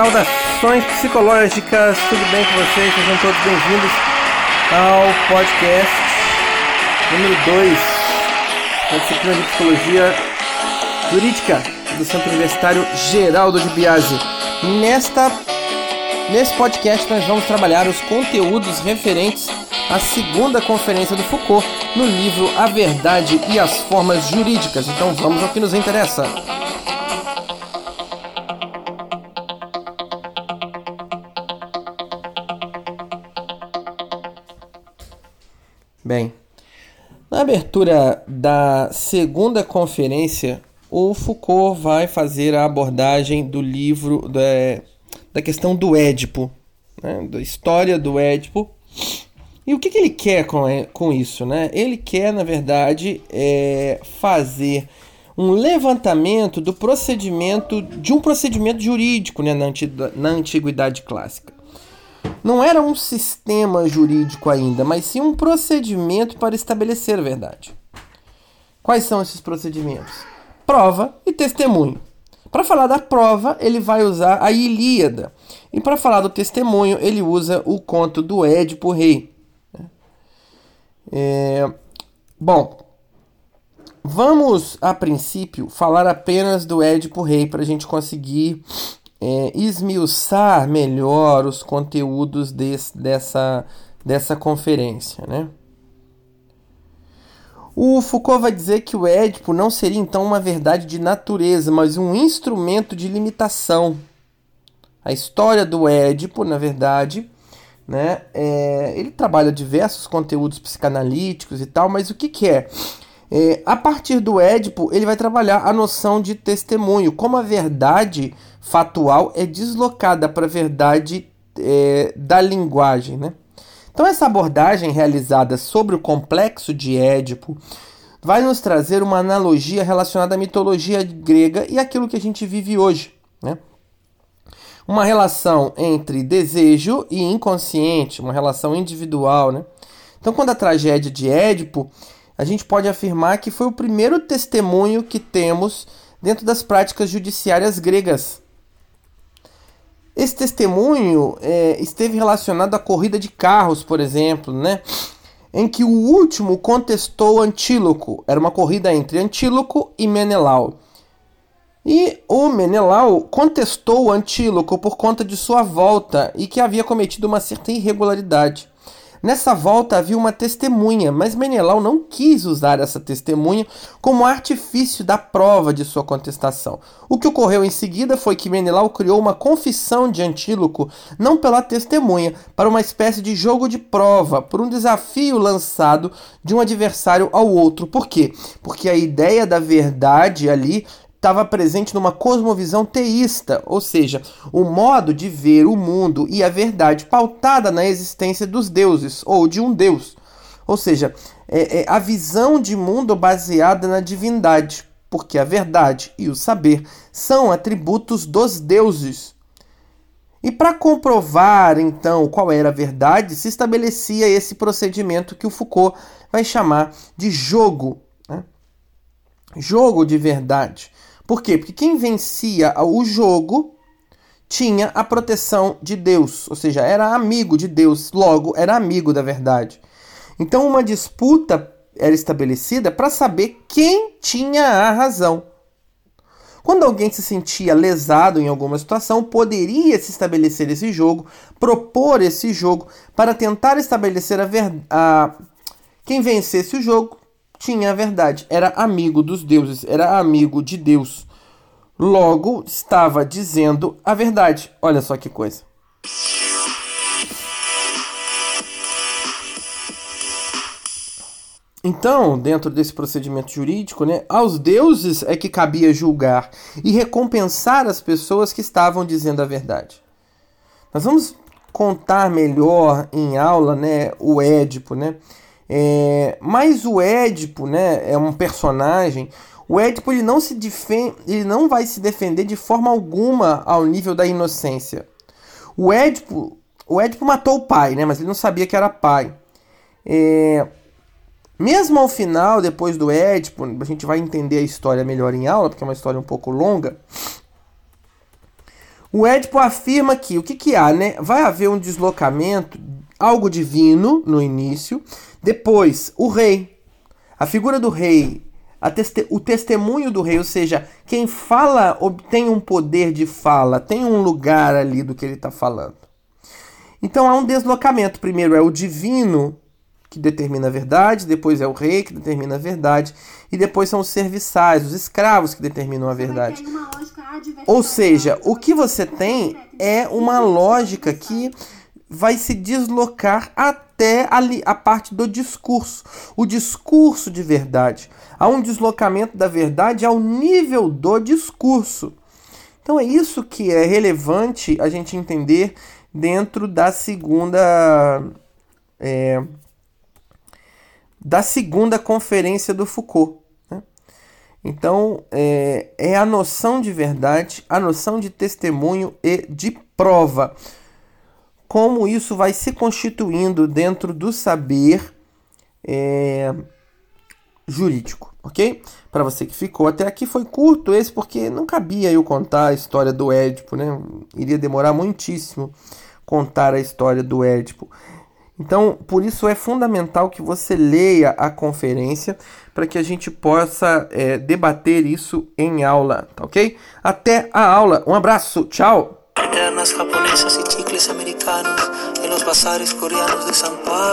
Saudações psicológicas, tudo bem com vocês? Sejam todos bem-vindos ao podcast número 2 da disciplina de Psicologia Jurídica do Centro Universitário Geraldo de Biasi. Nesta, nesse podcast nós vamos trabalhar os conteúdos referentes à segunda conferência do Foucault no livro A Verdade e as Formas Jurídicas. Então vamos ao que nos interessa. Bem, na abertura da segunda conferência, o Foucault vai fazer a abordagem do livro da, da questão do Édipo, né, da história do Édipo. E o que, que ele quer com, com isso? Né? Ele quer, na verdade, é fazer um levantamento do procedimento, de um procedimento jurídico né, na, na antiguidade clássica não era um sistema jurídico ainda, mas sim um procedimento para estabelecer a verdade. Quais são esses procedimentos? Prova e testemunho. Para falar da prova, ele vai usar a Ilíada. E para falar do testemunho, ele usa o conto do Édipo Rei. É... Bom, vamos a princípio falar apenas do Édipo Rei para a gente conseguir é, esmiuçar melhor os conteúdos desse, dessa, dessa conferência. Né? O Foucault vai dizer que o Édipo não seria então uma verdade de natureza, mas um instrumento de limitação. A história do Édipo, na verdade, né, é, ele trabalha diversos conteúdos psicanalíticos e tal, mas o que, que é? É, a partir do Édipo, ele vai trabalhar a noção de testemunho, como a verdade fatual é deslocada para a verdade é, da linguagem. Né? Então, essa abordagem realizada sobre o complexo de Édipo vai nos trazer uma analogia relacionada à mitologia grega e aquilo que a gente vive hoje. Né? Uma relação entre desejo e inconsciente, uma relação individual. Né? Então, quando a tragédia de Édipo a gente pode afirmar que foi o primeiro testemunho que temos dentro das práticas judiciárias gregas. Esse testemunho é, esteve relacionado à corrida de carros, por exemplo, né? em que o último contestou Antíloco. Era uma corrida entre Antíloco e Menelau. E o Menelau contestou Antíloco por conta de sua volta e que havia cometido uma certa irregularidade. Nessa volta havia uma testemunha, mas Menelau não quis usar essa testemunha como artifício da prova de sua contestação. O que ocorreu em seguida foi que Menelau criou uma confissão de Antíloco, não pela testemunha, para uma espécie de jogo de prova, por um desafio lançado de um adversário ao outro. Por quê? Porque a ideia da verdade ali estava presente numa cosmovisão teísta, ou seja, o modo de ver o mundo e a verdade pautada na existência dos deuses ou de um deus. Ou seja, é, é a visão de mundo baseada na divindade, porque a verdade e o saber são atributos dos deuses. E para comprovar então qual era a verdade, se estabelecia esse procedimento que o Foucault vai chamar de jogo. Né? Jogo de verdade. Por quê? Porque quem vencia o jogo tinha a proteção de Deus, ou seja, era amigo de Deus, logo era amigo da verdade. Então uma disputa era estabelecida para saber quem tinha a razão. Quando alguém se sentia lesado em alguma situação, poderia se estabelecer esse jogo, propor esse jogo para tentar estabelecer a verdade. Quem vencesse o jogo tinha a verdade, era amigo dos deuses, era amigo de Deus. Logo, estava dizendo a verdade. Olha só que coisa. Então, dentro desse procedimento jurídico, né, aos deuses é que cabia julgar e recompensar as pessoas que estavam dizendo a verdade. Nós vamos contar melhor em aula né, o Édipo, né? É, mas o Édipo, né, é um personagem. O Édipo ele não se defende, ele não vai se defender de forma alguma ao nível da inocência. O Édipo, o Édipo matou o pai, né, mas ele não sabia que era pai. É, mesmo ao final, depois do Édipo, a gente vai entender a história melhor em aula, porque é uma história um pouco longa. O Édipo afirma que o que, que há, né? Vai haver um deslocamento, algo divino no início, depois o rei, a figura do rei, teste o testemunho do rei, ou seja, quem fala tem um poder de fala, tem um lugar ali do que ele está falando. Então há um deslocamento. Primeiro é o divino que determina a verdade, depois é o rei que determina a verdade, e depois são os serviçais, os escravos que determinam a verdade. Ou seja, o que você tem é uma lógica que vai se deslocar até ali, a parte do discurso, o discurso de verdade. Há um deslocamento da verdade ao nível do discurso. Então é isso que é relevante a gente entender dentro da segunda é, da segunda conferência do Foucault. Né? Então, é, é a noção de verdade, a noção de testemunho e de prova. Como isso vai se constituindo dentro do saber é, jurídico, ok? Para você que ficou até aqui, foi curto esse, porque não cabia eu contar a história do Édipo, né? Iria demorar muitíssimo contar a história do Édipo. Então, por isso é fundamental que você leia a conferência para que a gente possa é, debater isso em aula, tá ok? Até a aula, um abraço, tchau! Japonesas y chicles americanos en los bazares coreanos de São Paulo.